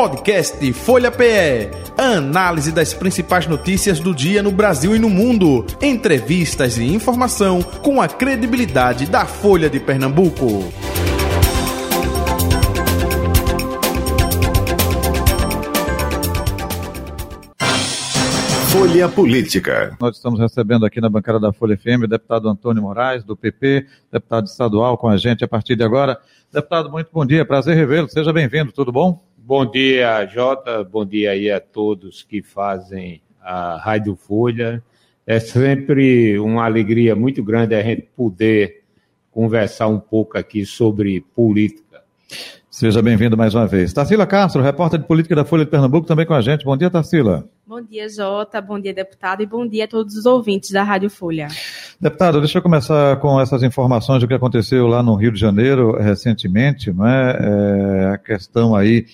Podcast Folha PE. Análise das principais notícias do dia no Brasil e no mundo. Entrevistas e informação com a credibilidade da Folha de Pernambuco. Folha Política. Nós estamos recebendo aqui na bancada da Folha FM o deputado Antônio Moraes, do PP, deputado estadual com a gente a partir de agora. Deputado, muito bom dia, prazer revê-lo, seja bem-vindo, tudo bom? Bom dia, Jota, bom dia aí a todos que fazem a Rádio Folha. É sempre uma alegria muito grande a gente poder conversar um pouco aqui sobre política. Seja bem-vindo mais uma vez. Tarsila Castro, repórter de política da Folha de Pernambuco, também com a gente. Bom dia, Tarsila. Bom dia, Jota. Bom dia, deputado. E bom dia a todos os ouvintes da Rádio Folha. Deputado, deixa eu começar com essas informações do que aconteceu lá no Rio de Janeiro recentemente, não é? é a questão aí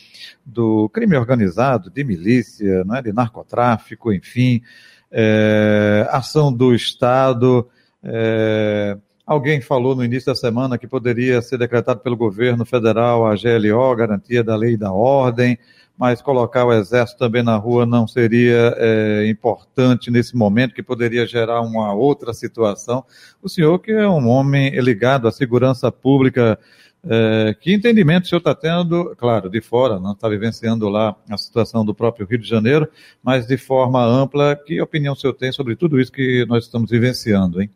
do crime organizado, de milícia, não é? de narcotráfico, enfim, é, ação do Estado. É, Alguém falou no início da semana que poderia ser decretado pelo governo federal a GLO, garantia da lei e da ordem, mas colocar o exército também na rua não seria é, importante nesse momento, que poderia gerar uma outra situação. O senhor, que é um homem ligado à segurança pública, é, que entendimento o senhor está tendo, claro, de fora, não está vivenciando lá a situação do próprio Rio de Janeiro, mas de forma ampla, que opinião o senhor tem sobre tudo isso que nós estamos vivenciando, hein?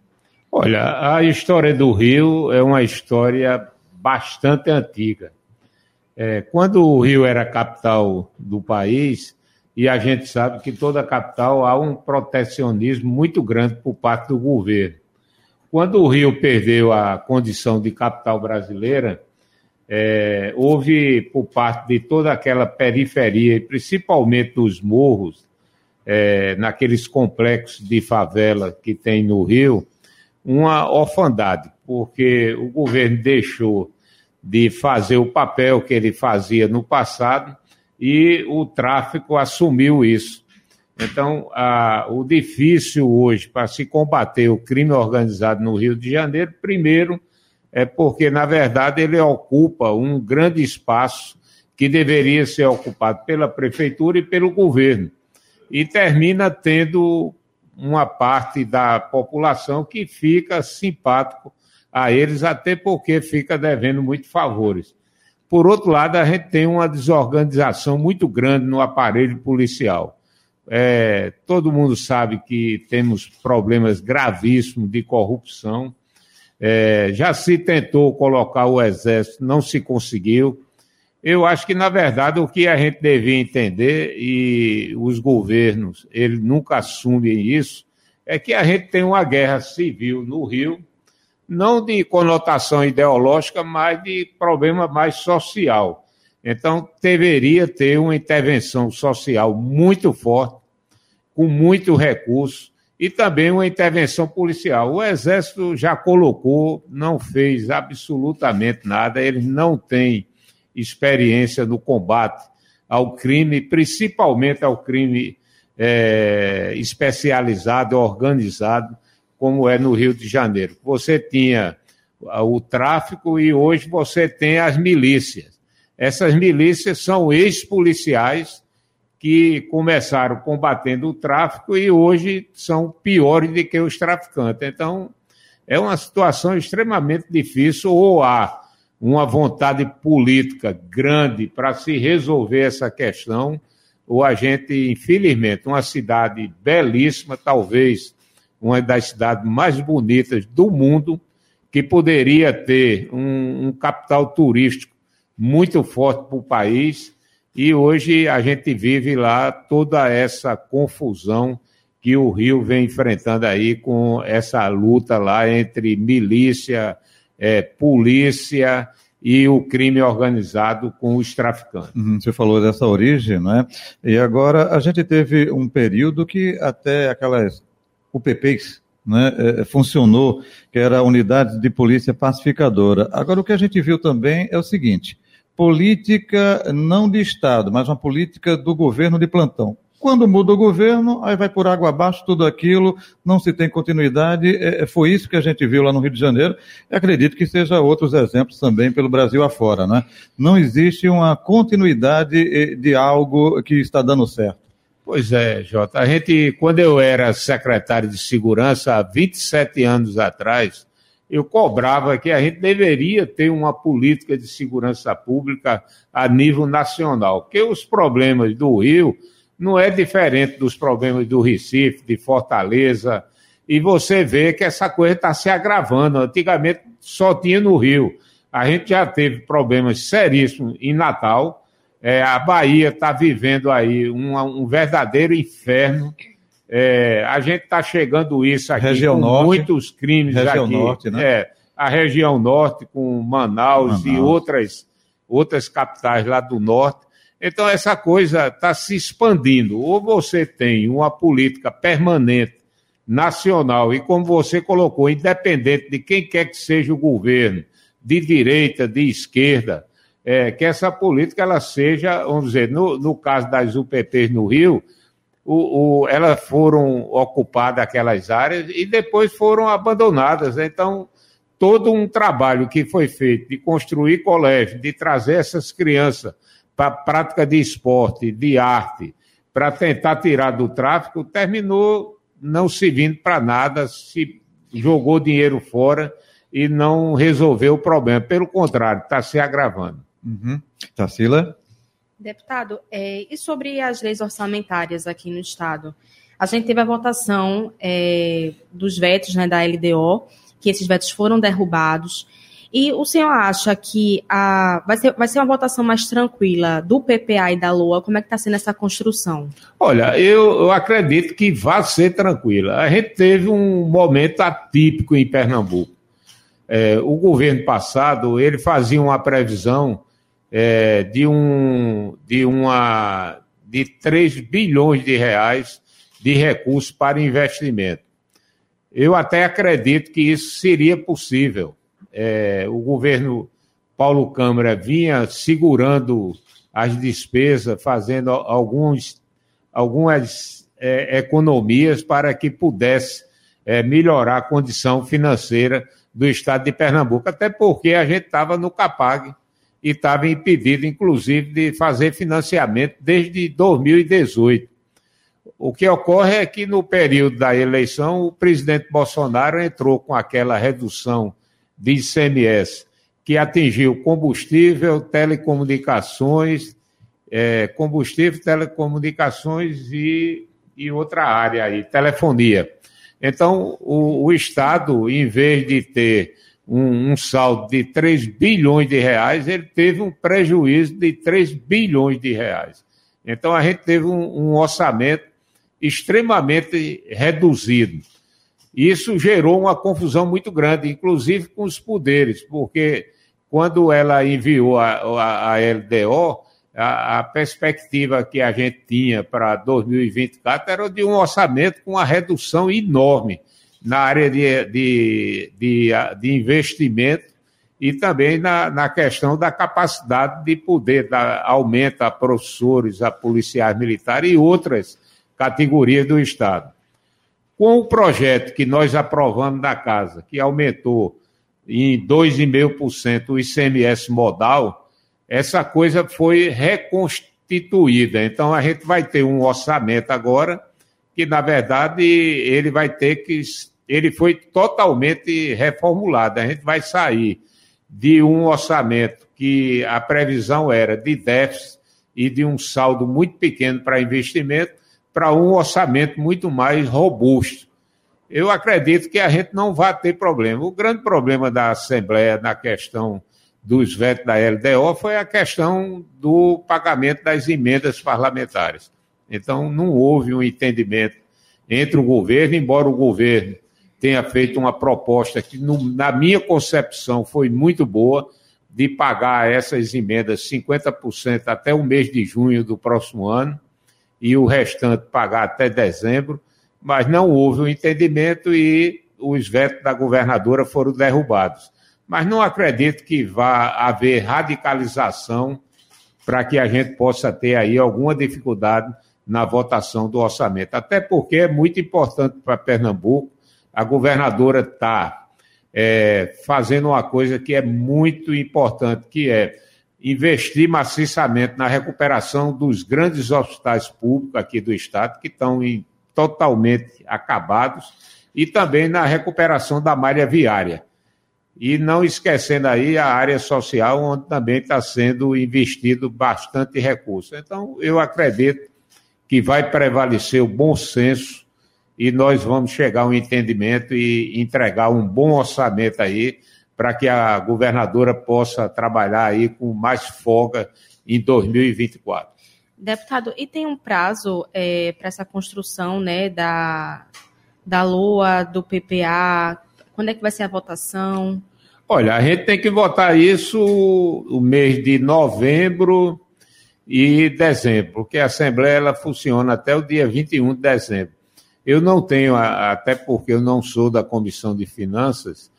Olha, a história do Rio é uma história bastante antiga. É, quando o Rio era capital do país, e a gente sabe que toda capital há um protecionismo muito grande por parte do governo. Quando o Rio perdeu a condição de capital brasileira, é, houve por parte de toda aquela periferia, e principalmente dos morros, é, naqueles complexos de favela que tem no Rio, uma orfandade, porque o governo deixou de fazer o papel que ele fazia no passado e o tráfico assumiu isso. Então, a, o difícil hoje para se combater o crime organizado no Rio de Janeiro, primeiro, é porque, na verdade, ele ocupa um grande espaço que deveria ser ocupado pela prefeitura e pelo governo. E termina tendo uma parte da população que fica simpático a eles, até porque fica devendo muito favores. Por outro lado, a gente tem uma desorganização muito grande no aparelho policial. É, todo mundo sabe que temos problemas gravíssimos de corrupção. É, já se tentou colocar o exército, não se conseguiu. Eu acho que, na verdade, o que a gente devia entender, e os governos, eles nunca assumem isso, é que a gente tem uma guerra civil no Rio, não de conotação ideológica, mas de problema mais social. Então, deveria ter uma intervenção social muito forte, com muito recurso, e também uma intervenção policial. O Exército já colocou, não fez absolutamente nada, eles não têm experiência no combate ao crime, principalmente ao crime é, especializado, organizado, como é no Rio de Janeiro. Você tinha o tráfico e hoje você tem as milícias. Essas milícias são ex-policiais que começaram combatendo o tráfico e hoje são piores do que os traficantes. Então, é uma situação extremamente difícil, ou há uma vontade política grande para se resolver essa questão, ou a gente, infelizmente, uma cidade belíssima, talvez uma das cidades mais bonitas do mundo, que poderia ter um, um capital turístico muito forte para o país, e hoje a gente vive lá toda essa confusão que o Rio vem enfrentando aí com essa luta lá entre milícia, é, polícia e o crime organizado com os traficantes. Uhum, você falou dessa origem, né? E agora a gente teve um período que até aquelas UPPs né, é, funcionou, que era a unidade de polícia pacificadora. Agora o que a gente viu também é o seguinte: política não de Estado, mas uma política do governo de plantão. Quando muda o governo, aí vai por água abaixo tudo aquilo, não se tem continuidade. É, é foi isso que a gente viu lá no Rio de Janeiro. E acredito que seja outros exemplos também pelo Brasil afora, né? Não existe uma continuidade eh, de algo que está dando certo. Pois é, Jota. A gente, quando eu era secretário de segurança, há 27 anos atrás, eu cobrava que a gente deveria ter uma política de segurança pública a nível nacional, porque os problemas do Rio não é diferente dos problemas do Recife, de Fortaleza, e você vê que essa coisa está se agravando. Antigamente só tinha no Rio. A gente já teve problemas seríssimos em Natal. É, a Bahia está vivendo aí um, um verdadeiro inferno é, a gente está chegando isso aqui região com norte, muitos crimes região aqui. norte, né? É, a região norte com Manaus, Manaus, e outras, outras capitais lá do norte. Então essa coisa está se expandindo. Ou você tem uma política permanente, nacional, e como você colocou, independente de quem quer que seja o governo, de direita, de esquerda, é, que essa política ela seja, vamos dizer, no, no caso das UPPs no Rio, o, o, elas foram ocupadas aquelas áreas e depois foram abandonadas. Então, todo um trabalho que foi feito de construir colégio, de trazer essas crianças para prática de esporte, de arte, para tentar tirar do tráfico, terminou não servindo para nada, se jogou dinheiro fora e não resolveu o problema. Pelo contrário, está se agravando. Uhum. Tarsila? Deputado, é, e sobre as leis orçamentárias aqui no Estado? A gente teve a votação é, dos vetos né, da LDO, que esses vetos foram derrubados. E o senhor acha que a, vai, ser, vai ser uma votação mais tranquila do PPA e da LOA? Como é que está sendo essa construção? Olha, eu, eu acredito que vai ser tranquila. A gente teve um momento atípico em Pernambuco. É, o governo passado, ele fazia uma previsão é, de, um, de, uma, de 3 bilhões de reais de recursos para investimento. Eu até acredito que isso seria possível. É, o governo Paulo Câmara vinha segurando as despesas, fazendo alguns, algumas é, economias para que pudesse é, melhorar a condição financeira do estado de Pernambuco, até porque a gente estava no CAPAG, e estava impedido, inclusive, de fazer financiamento desde 2018. O que ocorre é que, no período da eleição, o presidente Bolsonaro entrou com aquela redução de ICMS que atingiu combustível, telecomunicações, é, combustível, telecomunicações e, e outra área aí, telefonia. Então, o, o Estado, em vez de ter um, um, saldo de 3 bilhões de reais, ele teve um prejuízo de 3 bilhões de reais. Então a gente teve um, um orçamento extremamente reduzido. Isso gerou uma confusão muito grande, inclusive com os poderes, porque quando ela enviou a, a, a LDO, a, a, perspectiva que a gente tinha para 2024 era de um orçamento com uma redução enorme na área de, de, de, de investimento e também na, na questão da capacidade de poder dar aumento a professores, a policiais militares e outras categorias do Estado. Com o projeto que nós aprovamos da Casa, que aumentou em 2,5% o ICMS modal, essa coisa foi reconstituída. Então, a gente vai ter um orçamento agora que, na verdade, ele vai ter que ele foi totalmente reformulado. A gente vai sair de um orçamento que a previsão era de déficit e de um saldo muito pequeno para investimento, para um orçamento muito mais robusto. Eu acredito que a gente não vai ter problema. O grande problema da Assembleia na questão dos vetos da LDO foi a questão do pagamento das emendas parlamentares. Então, não houve um entendimento entre o governo, embora o governo tenha feito uma proposta que, na minha concepção, foi muito boa, de pagar essas emendas 50% até o mês de junho do próximo ano e o restante pagar até dezembro, mas não houve um entendimento e os vetos da governadora foram derrubados. Mas não acredito que vá haver radicalização para que a gente possa ter aí alguma dificuldade na votação do orçamento. Até porque é muito importante para Pernambuco, a governadora está é, fazendo uma coisa que é muito importante, que é investir maciçamente na recuperação dos grandes hospitais públicos aqui do Estado, que estão totalmente acabados, e também na recuperação da malha viária. E não esquecendo aí a área social, onde também está sendo investido bastante recurso. Então, eu acredito que vai prevalecer o bom senso e nós vamos chegar a um entendimento e entregar um bom orçamento aí para que a governadora possa trabalhar aí com mais folga em 2024. Deputado, e tem um prazo é, para essa construção né, da, da LOA, do PPA? Quando é que vai ser a votação? Olha, a gente tem que votar isso o mês de novembro e dezembro, porque a Assembleia ela funciona até o dia 21 de dezembro. Eu não tenho, até porque eu não sou da Comissão de Finanças,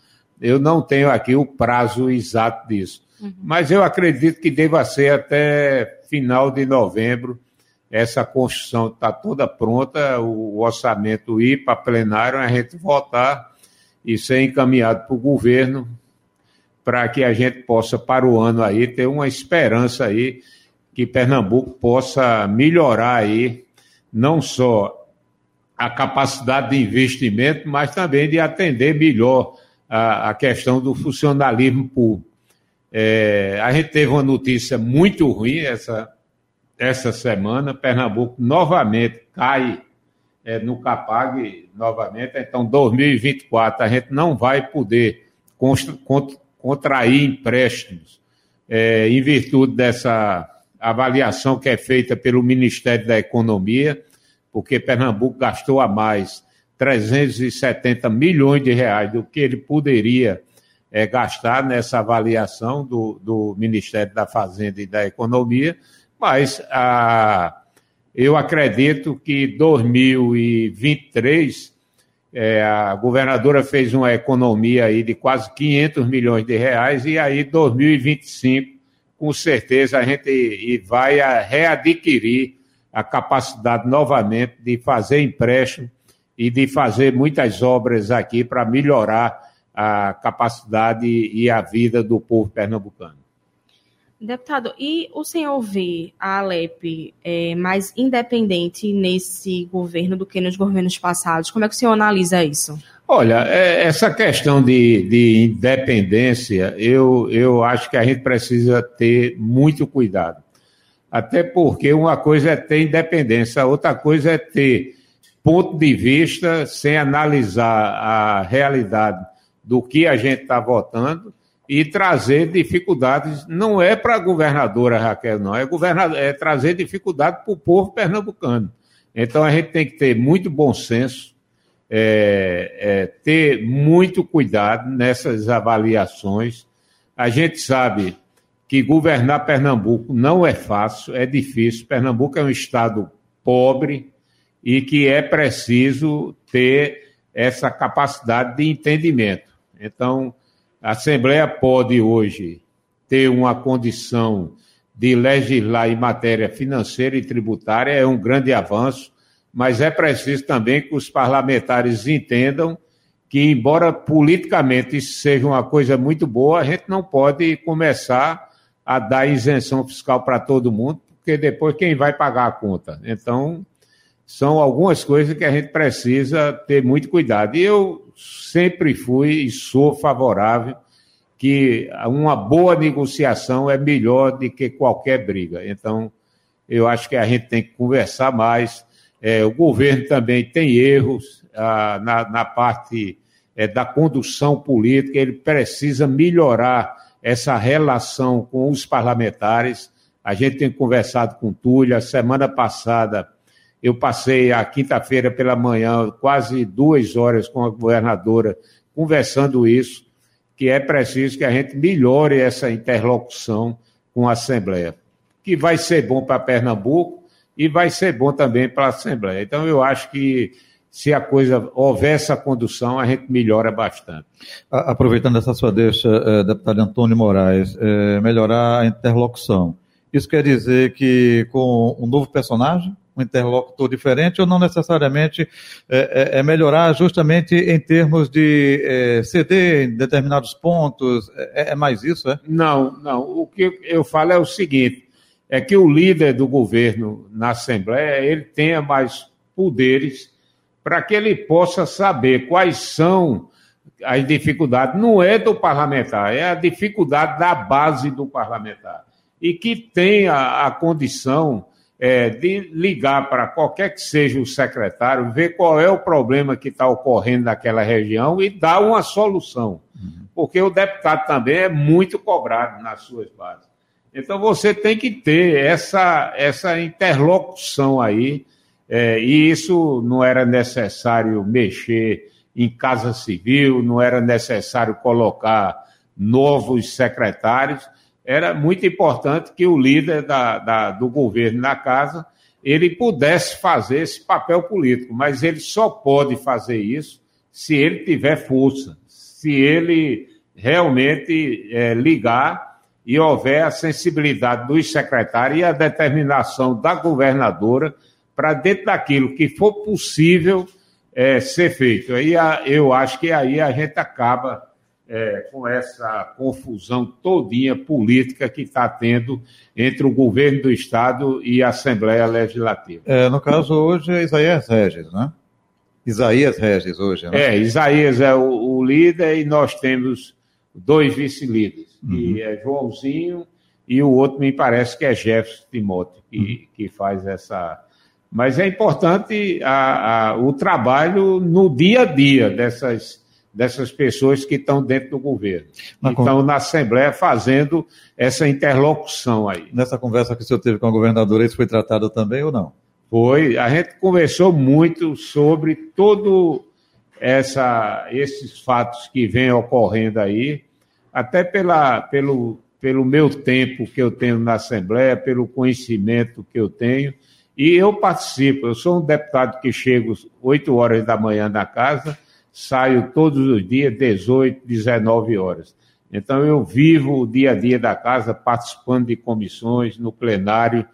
eu não tenho aqui o prazo exato disso. Uhum. Mas eu acredito que deva ser até final de novembro. Essa construção está toda pronta, o orçamento ir para plenário, a gente votar e ser encaminhado para o governo para que a gente possa, para o ano aí, ter uma esperança aí que Pernambuco possa melhorar aí, não só a capacidade de investimento, mas também de atender melhor a, a questão do funcionalismo público. É, a gente teve uma notícia muito ruim essa, essa semana. Pernambuco novamente cai é, no CAPAG, novamente. Então, 2024, a gente não vai poder contrair empréstimos é, em virtude dessa avaliação que é feita pelo Ministério da Economia porque Pernambuco gastou a mais 370 milhões de reais do que ele poderia é, gastar nessa avaliação do, do Ministério da Fazenda e da Economia, mas a, eu acredito que 2023 é, a governadora fez uma economia aí de quase 500 milhões de reais e aí 2025 com certeza a gente vai readquirir a capacidade novamente de fazer empréstimo e de fazer muitas obras aqui para melhorar a capacidade e a vida do povo pernambucano. Deputado, e o senhor vê a Alep é, mais independente nesse governo do que nos governos passados? Como é que o senhor analisa isso? Olha, é, essa questão de, de independência, eu, eu acho que a gente precisa ter muito cuidado. Até porque uma coisa é ter independência, outra coisa é ter ponto de vista sem analisar a realidade do que a gente está votando e trazer dificuldades. Não é para a governadora Raquel, não, é, governador, é trazer dificuldade para o povo pernambucano. Então a gente tem que ter muito bom senso, é, é, ter muito cuidado nessas avaliações. A gente sabe que governar Pernambuco não é fácil, é difícil. Pernambuco é um estado pobre e que é preciso ter essa capacidade de entendimento. Então, a Assembleia pode hoje ter uma condição de legislar em matéria financeira e tributária, é um grande avanço, mas é preciso também que os parlamentares entendam que, embora politicamente isso seja uma coisa muito boa, a gente não pode começar a dar isenção fiscal para todo mundo, porque depois quem vai pagar a conta? Então, são algumas coisas que a gente precisa ter muito cuidado. E eu sempre fui e sou favorável que uma boa negociação é melhor do que qualquer briga. Então, eu acho que a gente tem que conversar mais. É, o governo também tem erros ah, na, na, parte é, da condução política, ele precisa melhorar essa relação com os parlamentares. A gente tem conversado com Túlio. A semana passada, eu passei a quinta-feira pela manhã quase duas horas com a governadora conversando isso, que é preciso que a gente melhore essa interlocução com a Assembleia, que vai ser bom para Pernambuco e vai ser bom também para a Assembleia. Então, eu acho que se a coisa houver essa condução, a gente melhora bastante. Aproveitando essa sua deixa, eh, deputado Antônio Moraes, eh, melhorar a interlocução. Isso quer dizer que com um novo personagem, um interlocutor diferente ou não necessariamente é, é, é melhorar justamente em termos de é, ceder em determinados pontos? É, é, mais isso, é? Não, não. O que eu falo é o seguinte, é que o líder do governo na Assembleia, ele tenha mais poderes para que ele possa saber quais são as dificuldades. Não é do parlamentar, é a dificuldade da base do parlamentar. E que tenha a condição é, de ligar para qualquer que seja o secretário, ver qual é o problema que está ocorrendo naquela região e dar uma solução. Uhum. Porque o deputado também é muito cobrado nas suas bases. Então você tem que ter essa, essa interlocução aí, é, e isso não era necessário mexer em casa civil, não era necessário colocar novos secretários era muito importante que o líder da, da, do governo na casa ele pudesse fazer esse papel político, mas ele só pode fazer isso se ele tiver força, se ele realmente é, ligar e houver a sensibilidade dos secretários e a determinação da governadora para dentro daquilo que for possível é, ser feito. Aí eu acho que aí a gente acaba é, com essa confusão todinha política que está tendo entre o governo do Estado e a Assembleia Legislativa. É, no caso, hoje é Isaías Regis, né? Isaías Regis hoje, né? É, Isaías é o, o líder e nós temos dois vice-líderes, uhum. que é Joãozinho e o outro me parece que é Jefferson Timóteo, que, uhum. que faz essa... Mas é importante a, a, o trabalho no dia a dia dessas dessas pessoas que estão dentro do governo. Na estão con... na Assembleia fazendo essa interlocução aí. Nessa conversa que o senhor teve com a governadora, isso foi tratado também ou não? Foi. A gente conversou muito sobre todo essa, esses fatos que vêm ocorrendo aí, até pela, pelo, pelo meu tempo que eu tenho na Assembleia, pelo conhecimento que eu tenho. E eu participo, eu sou um deputado que chego 8 horas da manhã na casa, saio todos os dias, 18, 19 horas. Então, eu vivo o dia a dia da casa, participando de comissões, no plenário,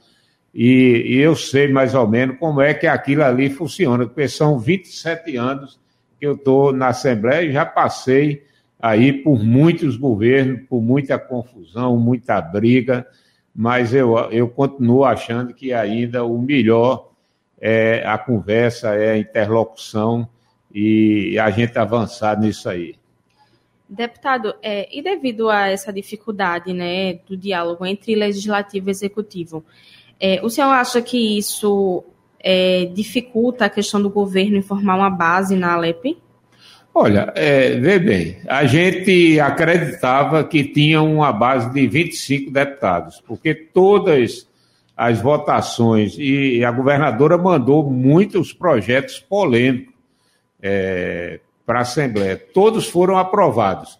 e, e eu sei mais ou menos como é que aquilo ali funciona, porque são 27 anos que eu estou na Assembleia e já passei aí por muitos governos, por muita confusão, muita briga, mas eu, eu continuo achando que ainda o melhor é a conversa, é a interlocução e a gente avançar nisso aí. Deputado, é, e devido a essa dificuldade né, do diálogo entre legislativo e executivo, é, o senhor acha que isso é, dificulta a questão do governo em formar uma base na Alep? Olha, é, vê bem, a gente acreditava que tinha uma base de 25 deputados, porque todas as votações, e a governadora mandou muitos projetos polêmicos é, para a Assembleia. Todos foram aprovados.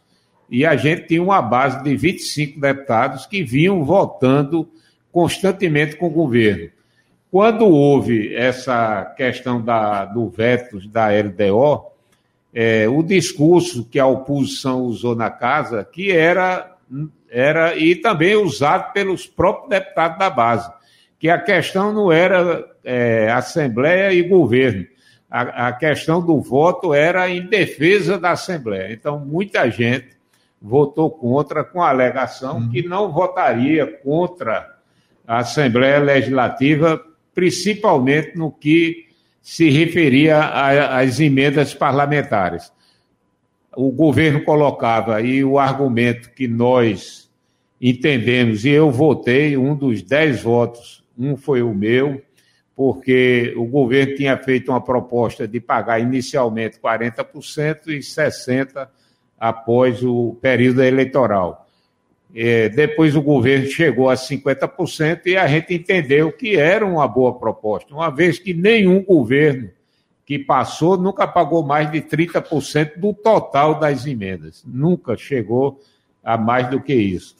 E a gente tinha uma base de 25 deputados que vinham votando constantemente com o governo. Quando houve essa questão da, do veto da LDO, é, o discurso que a oposição usou na casa, que era, era e também usado pelos próprios deputados da base, que a questão não era é, Assembleia e governo, a, a questão do voto era em defesa da Assembleia. Então, muita gente votou contra com a alegação uhum. que não votaria contra a Assembleia Legislativa, principalmente no que se referia às emendas parlamentares. O governo colocava aí o argumento que nós entendemos, e eu votei, um dos dez votos, um foi o meu, porque o governo tinha feito uma proposta de pagar inicialmente 40% e 60% após o período eleitoral. É, depois o governo chegou a 50% e a gente entendeu que era uma boa proposta, uma vez que nenhum governo que passou nunca pagou mais de 30% do total das emendas. Nunca chegou a mais do que isso.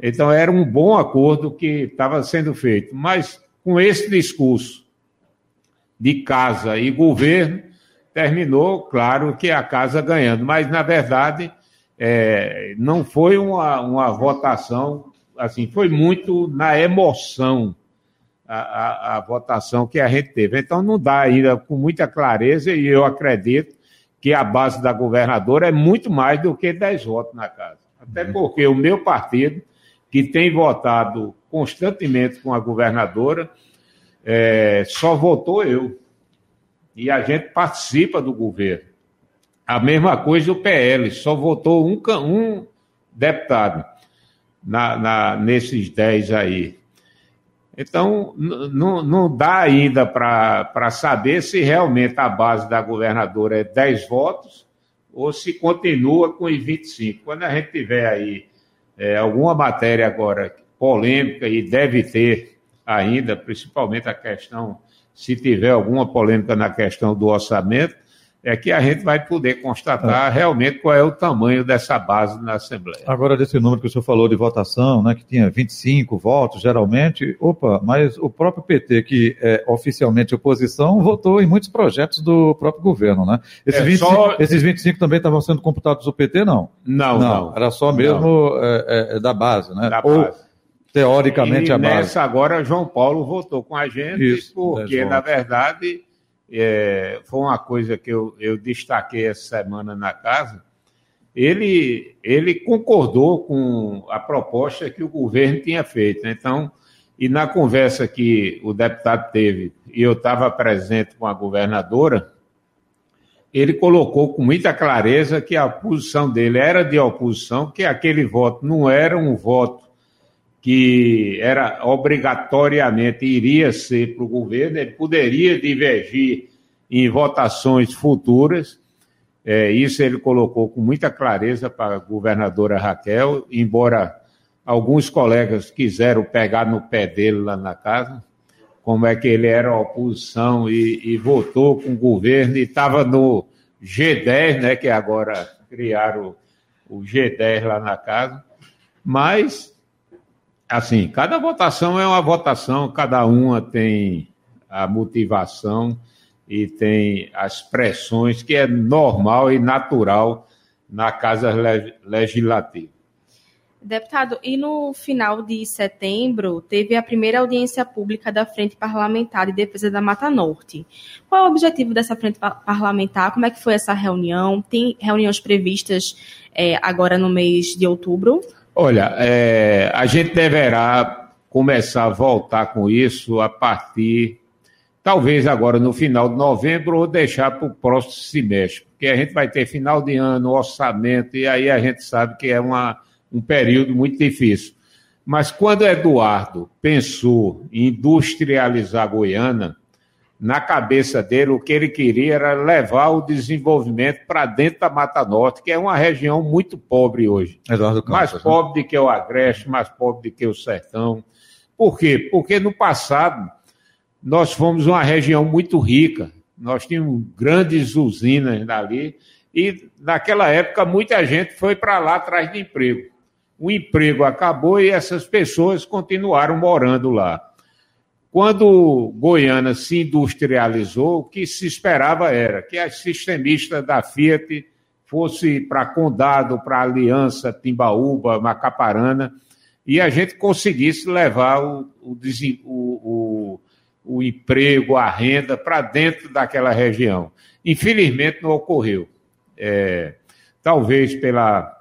Então era um bom acordo que estava sendo feito. Mas com esse discurso de casa e governo, terminou, claro, que a casa ganhando. Mas, na verdade, é, não foi uma, uma votação, assim, foi muito na emoção. a, a, a, votação que a gente teve. Então, não dá ainda com muita clareza, e eu acredito que a base da governadora é muito mais do que 10 votos na casa. Até uhum. porque o meu partido, que tem votado constantemente com a governadora, é, só votou eu. E a gente participa do governo. A mesma coisa o PL, só votou um, um deputado na, na, nesses 10 aí. Então, não dá ainda para saber se realmente a base da governadora é 10 votos ou se continua com os 25. Quando a gente tiver aí é, alguma matéria agora polêmica, e deve ter ainda, principalmente a questão, se tiver alguma polêmica na questão do orçamento, é que a gente vai poder constatar é. realmente qual é o tamanho dessa base na Assembleia. Agora, desse número que o senhor falou de votação, né, que tinha 25 votos, geralmente, opa, mas o próprio PT, que é oficialmente oposição, votou em muitos projetos do próprio governo, né? Esses, é, 25, só... esses 25 também estavam sendo computados do PT, não? Não, não. não. Era só mesmo é, é, da base, né? Da Ou, base. Teoricamente, e a base. nessa agora, João Paulo votou com a gente, Isso, porque, na verdade é, foi uma coisa que eu, eu destaquei essa semana na casa. Ele, ele concordou com a proposta que o governo tinha feito. Então, e na conversa que o deputado teve, e eu estava presente com a governadora, ele colocou com muita clareza que a posição dele era de oposição, que aquele voto não era um voto que era obrigatoriamente iria ser para o governo, ele poderia divergir em votações futuras. É, isso ele colocou com muita clareza para a governadora Raquel, embora alguns colegas quiseram pegar no pé dele lá na casa, como é que ele era oposição e, e votou com o governo e estava no G10, né, que agora criaram o G10 lá na casa, mas assim, cada votação é uma votação, cada uma tem a motivação e tem as pressões que é normal e natural na Casa Legislativa. Deputado, e no final de setembro teve a primeira audiência pública da Frente Parlamentar de Defesa da Mata Norte. Qual é o objetivo dessa frente parlamentar? Como é que foi essa reunião? Tem reuniões previstas é, agora no mês de outubro? Olha, é, a gente deverá começar a voltar com isso a partir, talvez agora no final de novembro, ou deixar para o próximo semestre, porque a gente vai ter final de ano, orçamento, e aí a gente sabe que é uma, um período muito difícil. Mas quando Eduardo pensou em industrializar Goiânia, na cabeça dele, o que ele queria era levar o desenvolvimento para dentro da Mata Norte, que é uma região muito pobre hoje. Eduardo Campos, mais né? pobre do que o Agreste, mais pobre do que o Sertão. Por quê? Porque no passado nós fomos uma região muito rica, nós tínhamos grandes usinas dali, e naquela época muita gente foi para lá atrás de emprego. O emprego acabou e essas pessoas continuaram morando lá. Quando Goiânia se industrializou, o que se esperava era que as sistemistas da Fiat fosse para Condado, para Aliança, Timbaúba, Macaparana, e a gente conseguisse levar o, o, o, o emprego, a renda para dentro daquela região. Infelizmente não ocorreu. É, talvez pela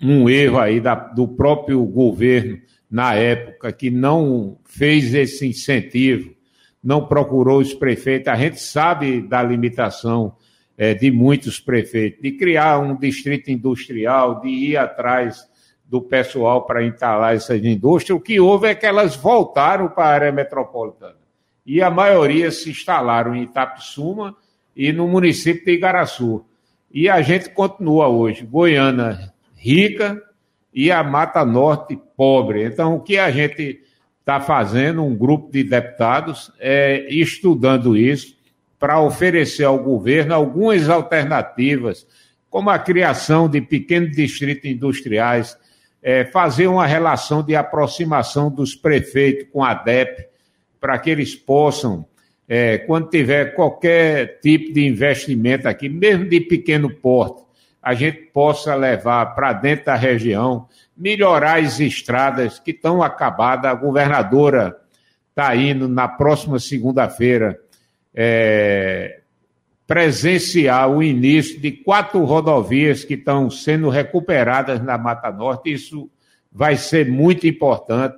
um erro aí da, do próprio governo na época, que não fez esse incentivo, não procurou os prefeitos. A gente sabe da limitação é, de muitos prefeitos, de criar um distrito industrial, de ir atrás do pessoal para instalar essas indústrias. O que houve é que elas voltaram para a área metropolitana. E a maioria se instalaram em Itapissuma e no município de Igaraçu. E a gente continua hoje, Goiânia rica, e a Mata Norte pobre. Então, o que a gente está fazendo, um grupo de deputados, é estudando isso para oferecer ao governo algumas alternativas, como a criação de pequenos distritos industriais, é, fazer uma relação de aproximação dos prefeitos com a DEP, para que eles possam, é, quando tiver qualquer tipo de investimento aqui, mesmo de pequeno porte, a gente possa levar para dentro da região, melhorar as estradas que estão acabadas. A governadora está indo na próxima segunda-feira é, presenciar o início de quatro rodovias que estão sendo recuperadas na Mata Norte. Isso vai ser muito importante,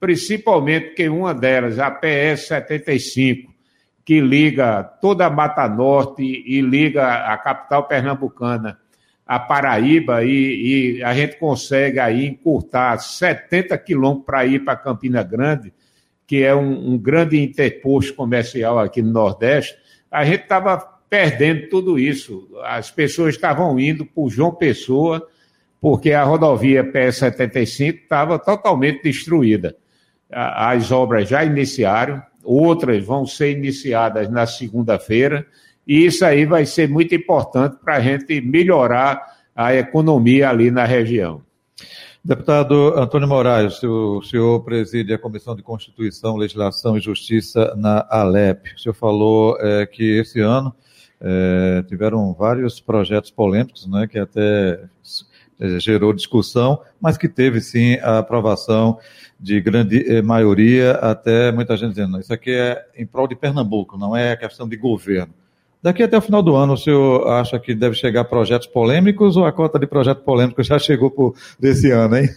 principalmente porque uma delas, a PS 75, que liga toda a Mata Norte e liga a capital pernambucana a Paraíba e, e a gente consegue aí encurtar 70 quilômetros para ir para Campina Grande, que é um, um grande interposto comercial aqui no Nordeste, a gente estava perdendo tudo isso. As pessoas estavam indo por João Pessoa, porque a rodovia PS-75 estava totalmente destruída. As obras já iniciaram, outras vão ser iniciadas na segunda-feira, e isso aí vai ser muito importante para a gente melhorar a economia ali na região. Deputado Antônio Moraes, o senhor preside a Comissão de Constituição, Legislação e Justiça na Alep. O senhor falou é, que esse ano é, tiveram vários projetos polêmicos, né, que até é, gerou discussão, mas que teve sim a aprovação de grande eh, maioria, até muita gente dizendo, isso aqui é em prol de Pernambuco, não é questão de governo. Daqui até o final do ano, o senhor acha que deve chegar projetos polêmicos ou a cota de projeto polêmico já chegou por desse ano, hein?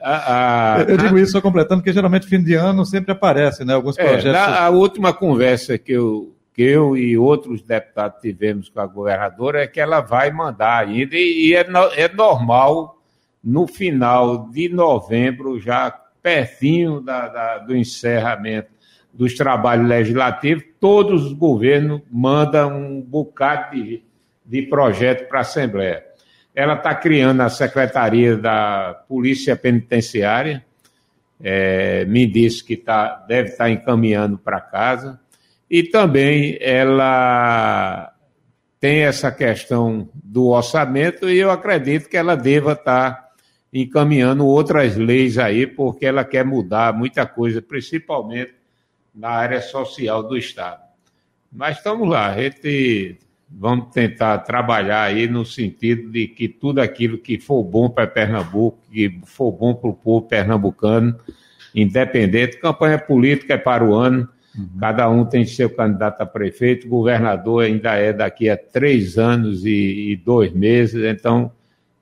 A, a, eu digo isso só completando, porque geralmente fim de ano sempre aparece, né? Alguns é, projetos. Na, a última conversa que eu, que eu e outros deputados tivemos com a governadora é que ela vai mandar ainda, e, e é, é normal no final de novembro, já pertinho da, da, do encerramento dos trabalhos legislativos, todos os governos mandam um bocado de, de projeto para a Assembleia. Ela está criando a Secretaria da Polícia Penitenciária, é, me disse que tá, deve estar tá encaminhando para casa, e também ela tem essa questão do orçamento, e eu acredito que ela deva estar tá encaminhando outras leis aí, porque ela quer mudar muita coisa, principalmente na área social do Estado. Mas estamos lá, a gente vamos tentar trabalhar aí no sentido de que tudo aquilo que for bom para Pernambuco, que for bom para o povo pernambucano, independente, campanha política é para o ano, uhum. cada um tem seu candidato a prefeito, governador ainda é daqui a três anos e, e dois meses, então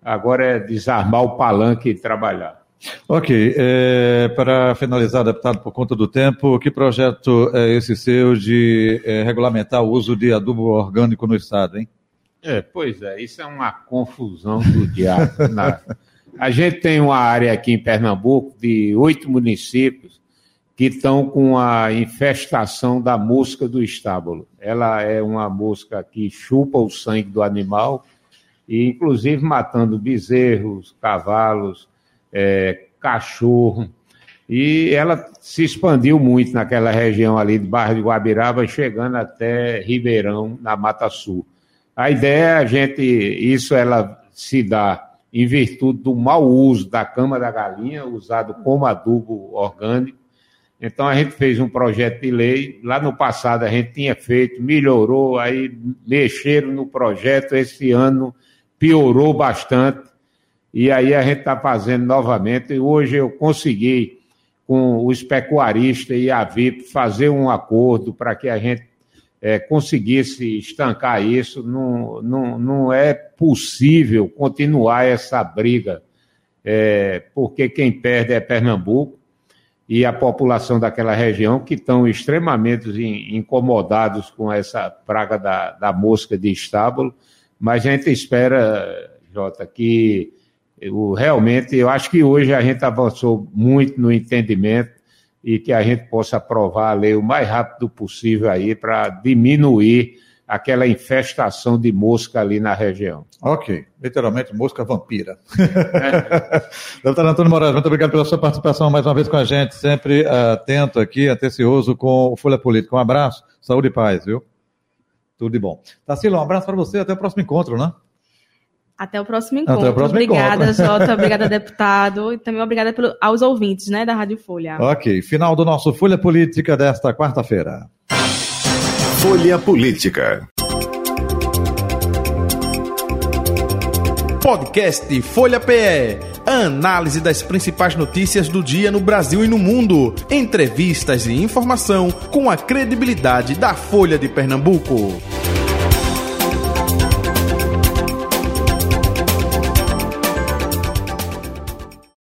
agora é desarmar o palanque e trabalhar. Ok, é, para finalizar, deputado, por conta do tempo, que projeto é esse seu de é, regulamentar o uso de adubo orgânico no Estado, hein? É, pois é, isso é uma confusão do diabo. Na... A gente tem uma área aqui em Pernambuco de oito municípios que estão com a infestação da mosca do estábulo. Ela é uma mosca que chupa o sangue do animal e, inclusive, matando bezerros, cavalos, é, cachorro. E ela se expandiu muito naquela região ali de Barra de Guabiraba, chegando até Ribeirão, na Mata Sul. A ideia é a gente, isso ela se dá em virtude do mau uso da cama da galinha, usado como adubo orgânico. Então a gente fez um projeto de lei. Lá no passado a gente tinha feito, melhorou, aí mexeram no projeto. Esse ano piorou bastante. E aí a gente está fazendo novamente. E hoje eu consegui, com o especuarista e a VIP, fazer um acordo para que a gente é, conseguisse estancar isso. Não, não, não é possível continuar essa briga, é, porque quem perde é Pernambuco e a população daquela região que estão extremamente incomodados com essa praga da, da mosca de estábulo. Mas a gente espera, Jota, que eu, realmente, eu acho que hoje a gente avançou muito no entendimento e que a gente possa aprovar a lei o mais rápido possível aí para diminuir aquela infestação de mosca ali na região. Ok, literalmente mosca vampira. É. Doutor Antônio Moraes, muito obrigado pela sua participação mais uma vez com a gente, sempre atento aqui, atencioso com o Folha Política. Um abraço, saúde e paz, viu? Tudo de bom. Tarsila, um abraço para você, até o próximo encontro, né? Até o próximo encontro. Até o próximo obrigada, encontro. Jota. Obrigada, deputado. E também obrigada pelo, aos ouvintes né, da Rádio Folha. Ok. Final do nosso Folha Política desta quarta-feira. Folha Política. Podcast Folha PE a análise das principais notícias do dia no Brasil e no mundo, entrevistas e informação com a credibilidade da Folha de Pernambuco.